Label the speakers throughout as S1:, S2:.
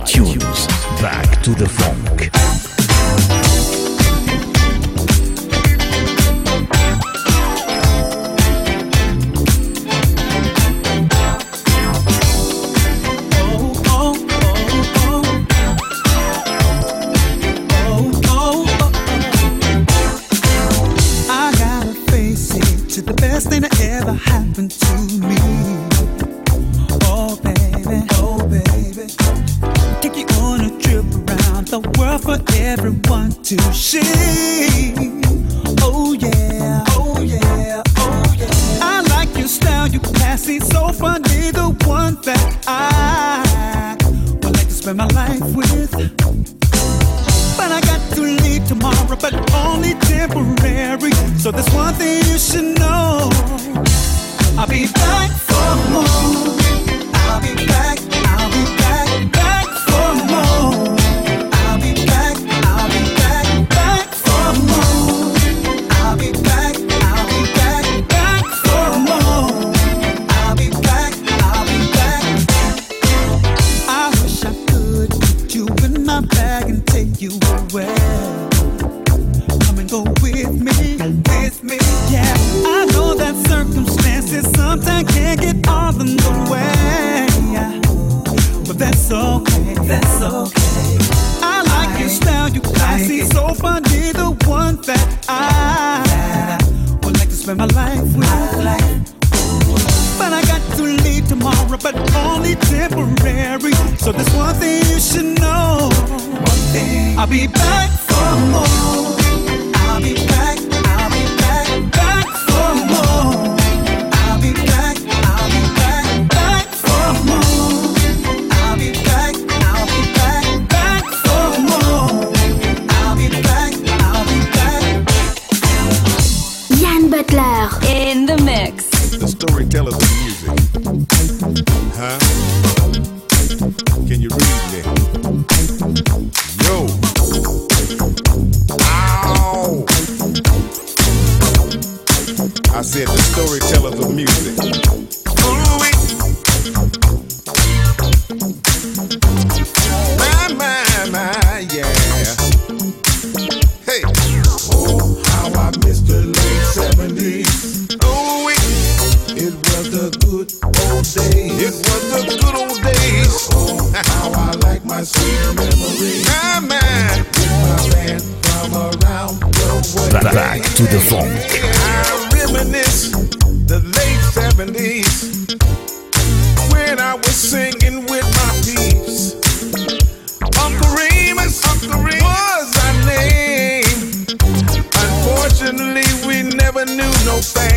S1: iTunes. Back to the
S2: phone.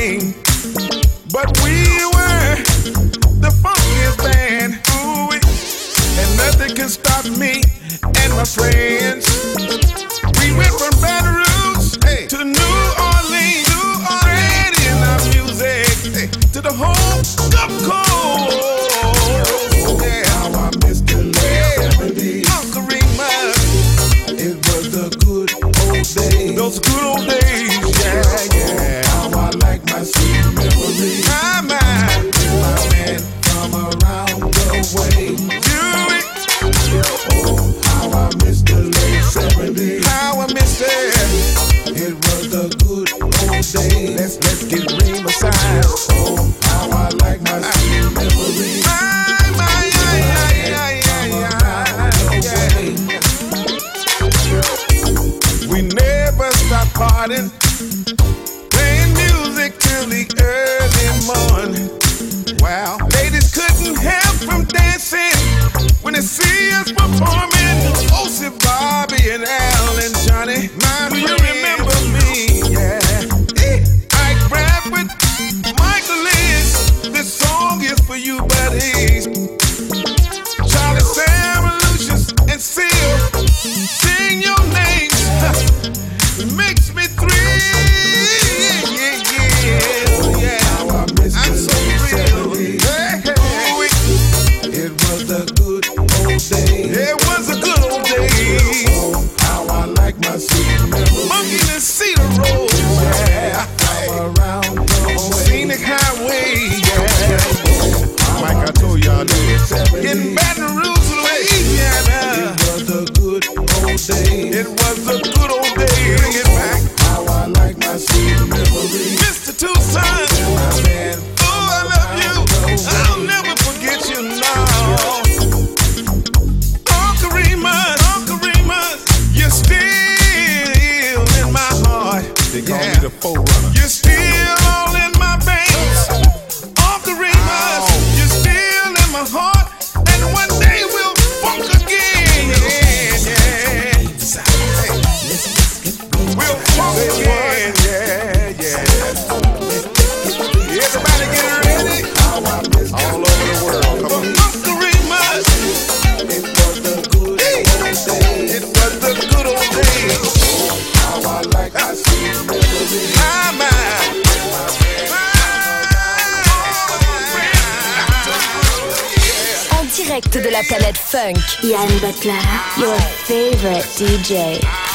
S2: thing. But
S3: we were the funkiest band. Ooh, and nothing can stop me and my friends. DJ.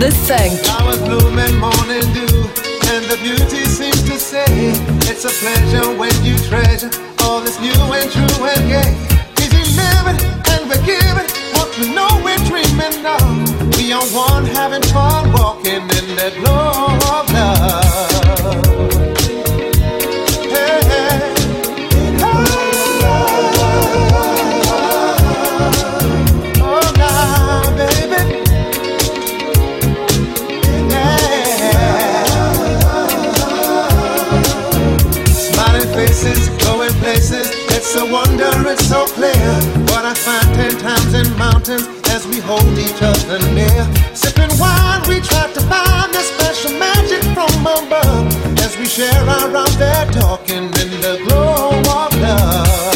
S3: This thing. It's a pleasure when you treasure all new and true and gay. Living and we're giving what we know we're dreaming of. We are one having fun walking in that glow of love. It's a wonder, it's so clear. What I find ten
S4: times in mountains
S5: as we hold each other near. Sipping wine, we try to find that special magic from above as we share our out there talking in the glow of love.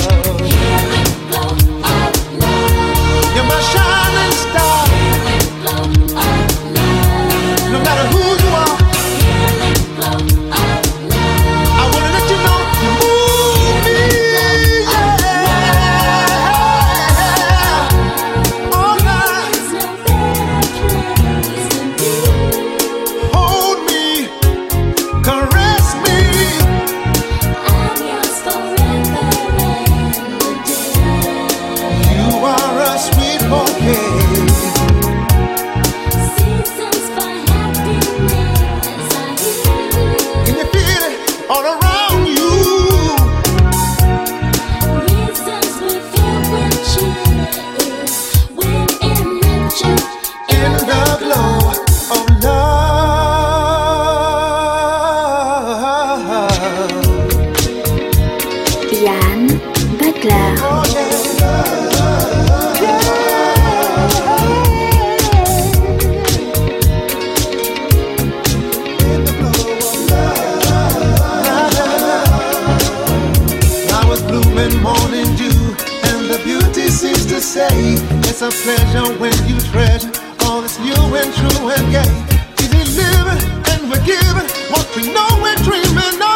S4: Butler.
S5: Morning dew, and the beauty seems to say it's a pleasure when you treasure all new and true and gay. We deliver and we give what we know we're dreaming.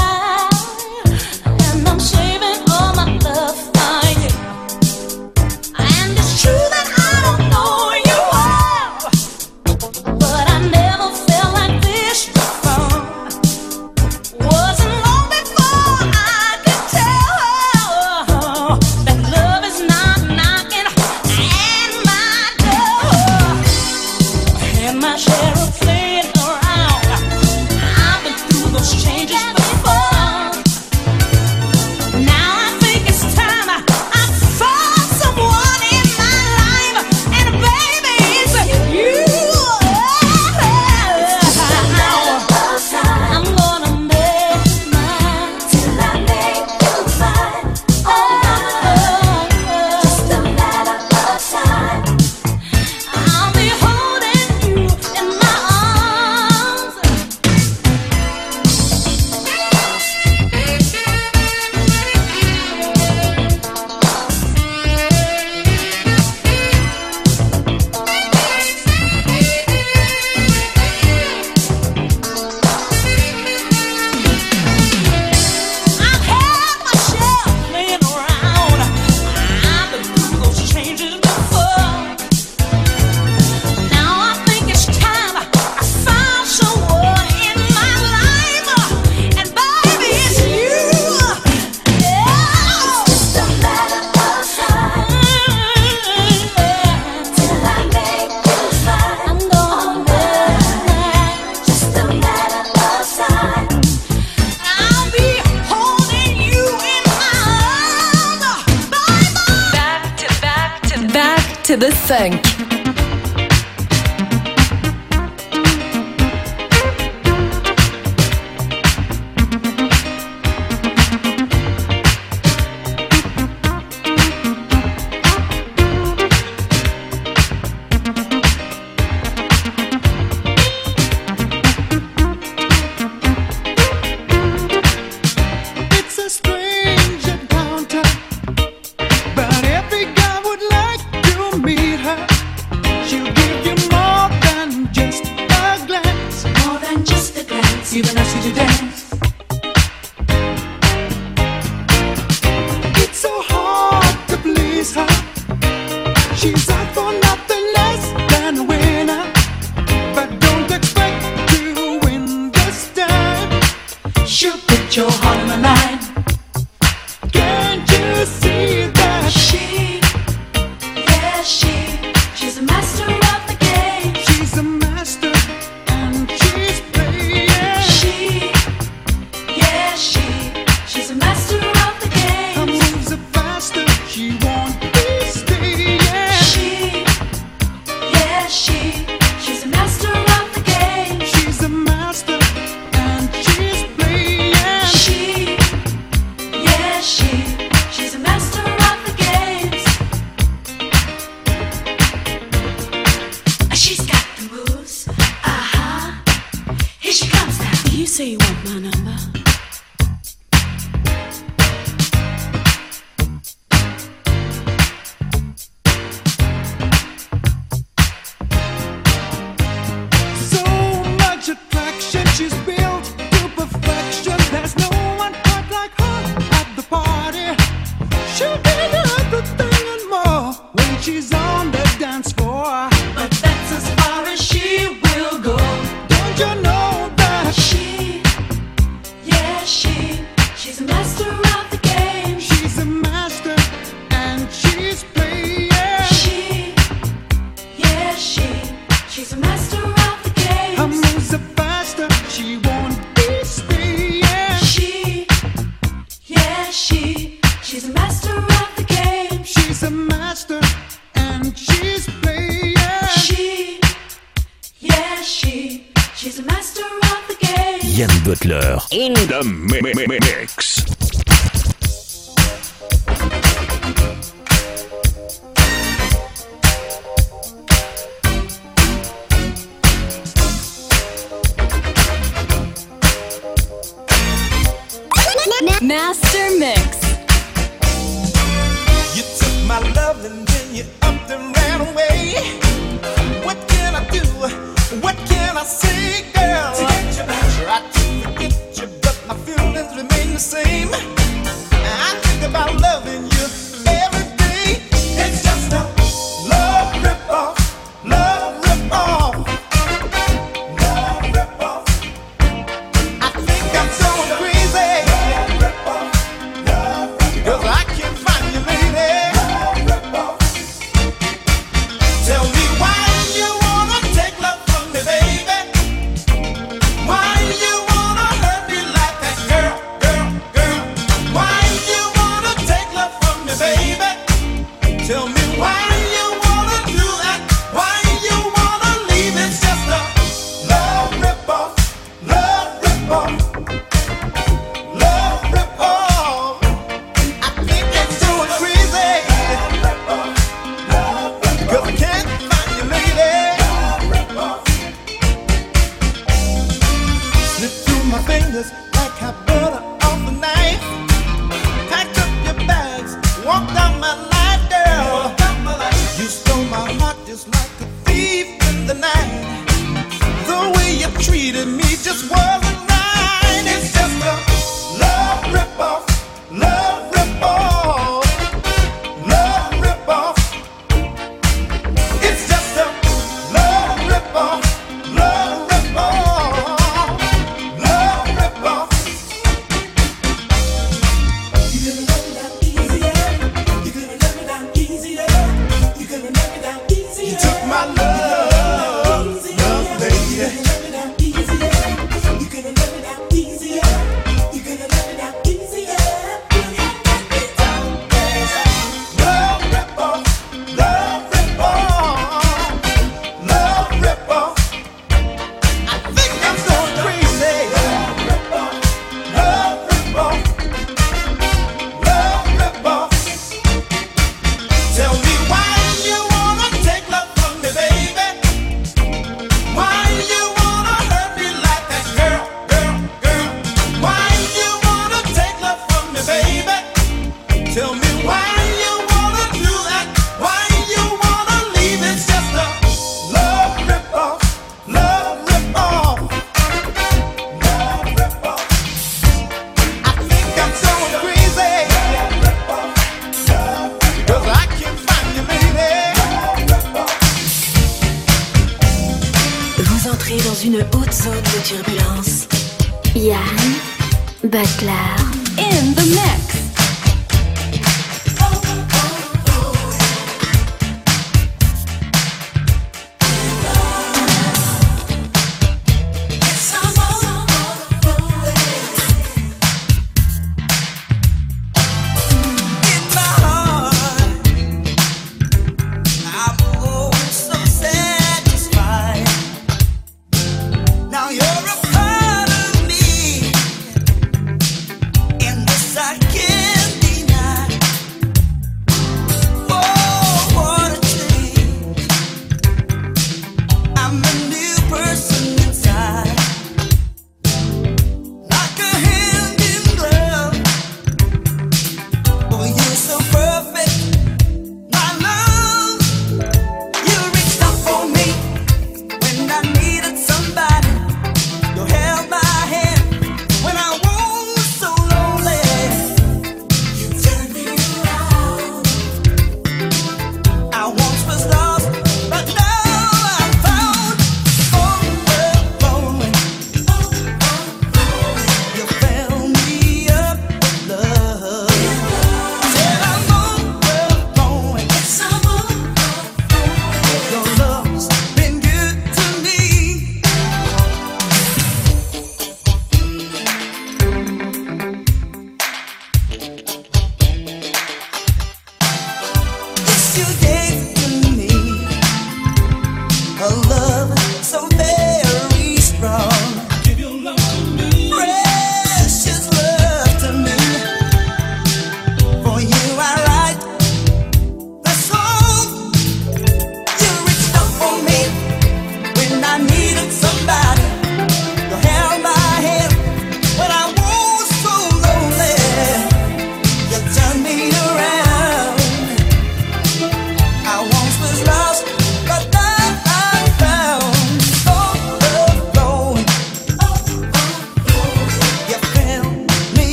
S1: soledad.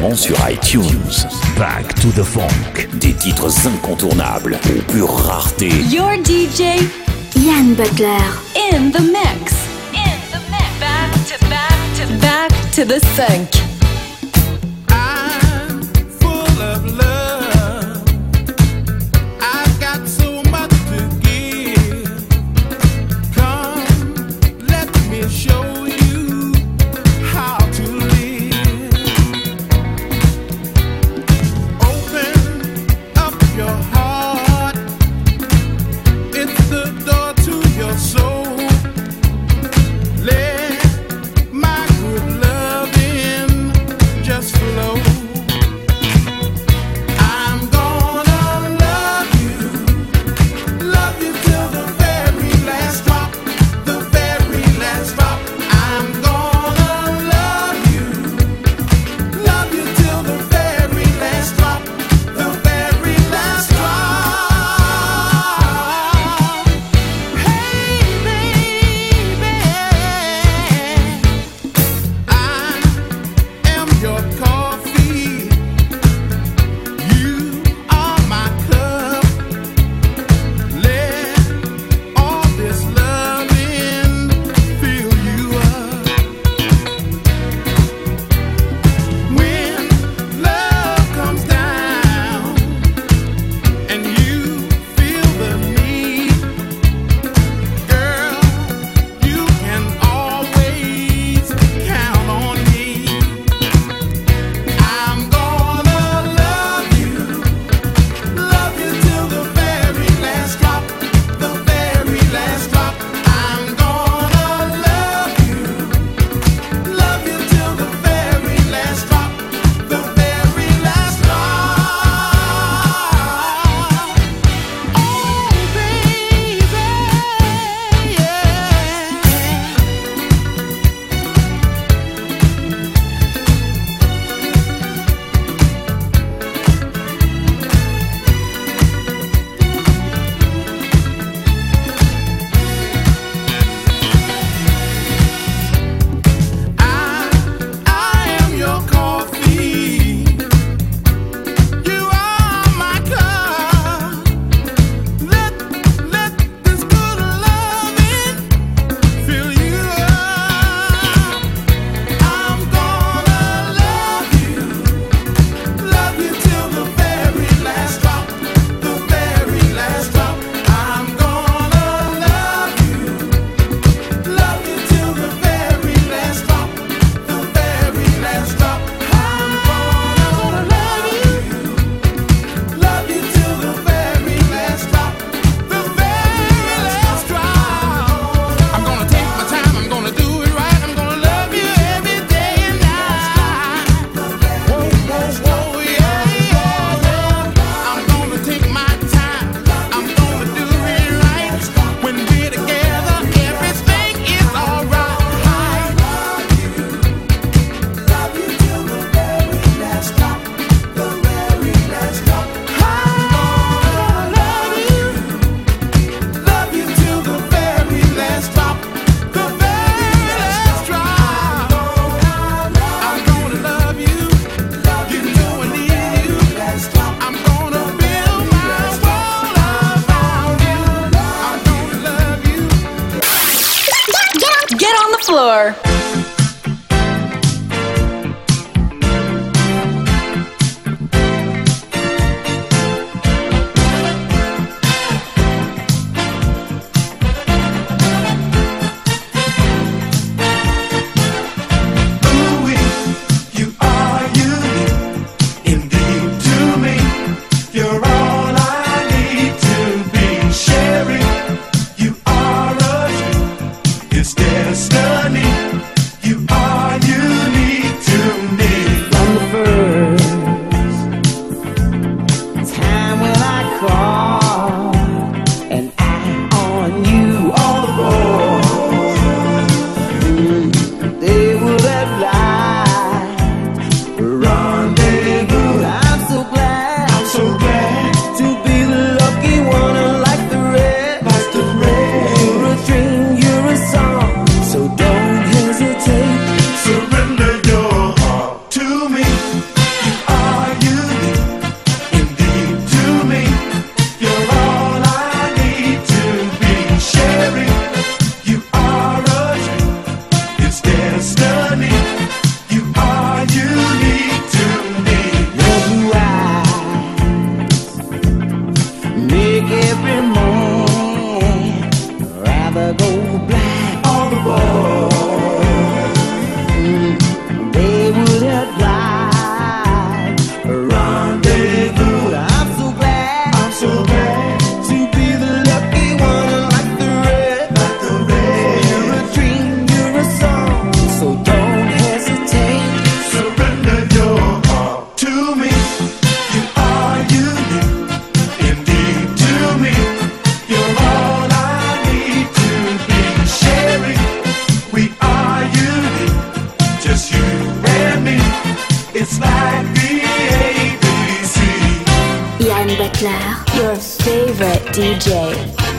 S1: Également sur iTunes. Back to the Funk, des titres incontournables aux pure rareté.
S6: Your DJ,
S4: Yann Butler.
S6: In the mix. In the mix. Back to back to back to the funk.
S4: Yann Butler,
S7: Your favorite DJ.